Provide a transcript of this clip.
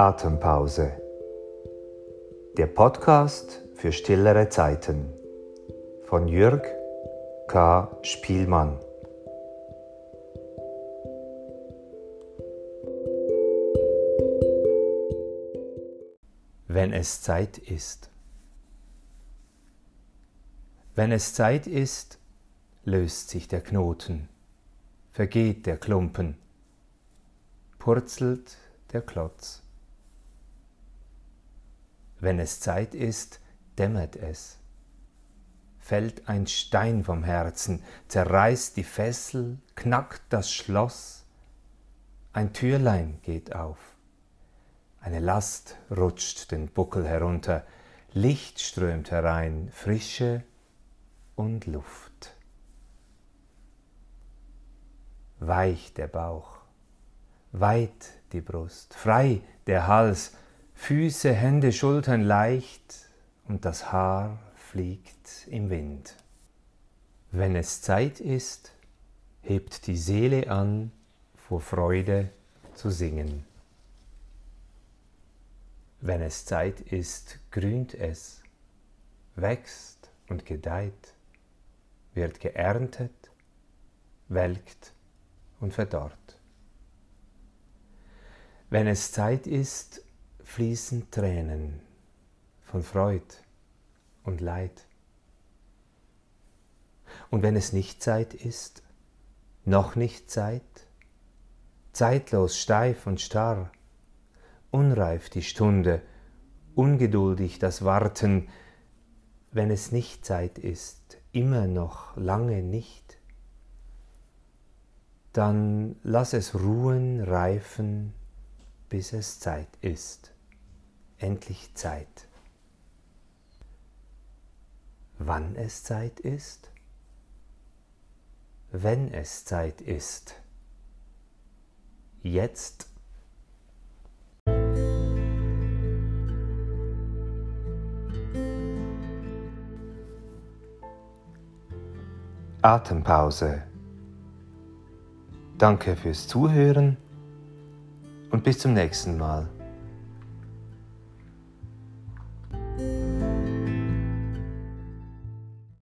Atempause. Der Podcast für stillere Zeiten von Jürg K. Spielmann. Wenn es Zeit ist. Wenn es Zeit ist, löst sich der Knoten, vergeht der Klumpen, purzelt der Klotz. Wenn es Zeit ist, dämmert es, fällt ein Stein vom Herzen, zerreißt die Fessel, knackt das Schloss, ein Türlein geht auf, eine Last rutscht den Buckel herunter, Licht strömt herein, Frische und Luft. Weich der Bauch, weit die Brust, frei der Hals, Füße, Hände, Schultern leicht und das Haar fliegt im Wind. Wenn es Zeit ist, hebt die Seele an, vor Freude zu singen. Wenn es Zeit ist, grünt es, wächst und gedeiht, wird geerntet, welkt und verdorrt. Wenn es Zeit ist, fließen Tränen von Freud und Leid. Und wenn es nicht Zeit ist, noch nicht Zeit, zeitlos, steif und starr, unreif die Stunde, ungeduldig das Warten, wenn es nicht Zeit ist, immer noch lange nicht, dann lass es ruhen, reifen, bis es Zeit ist endlich Zeit. Wann es Zeit ist? Wenn es Zeit ist. Jetzt. Atempause. Danke fürs Zuhören und bis zum nächsten Mal.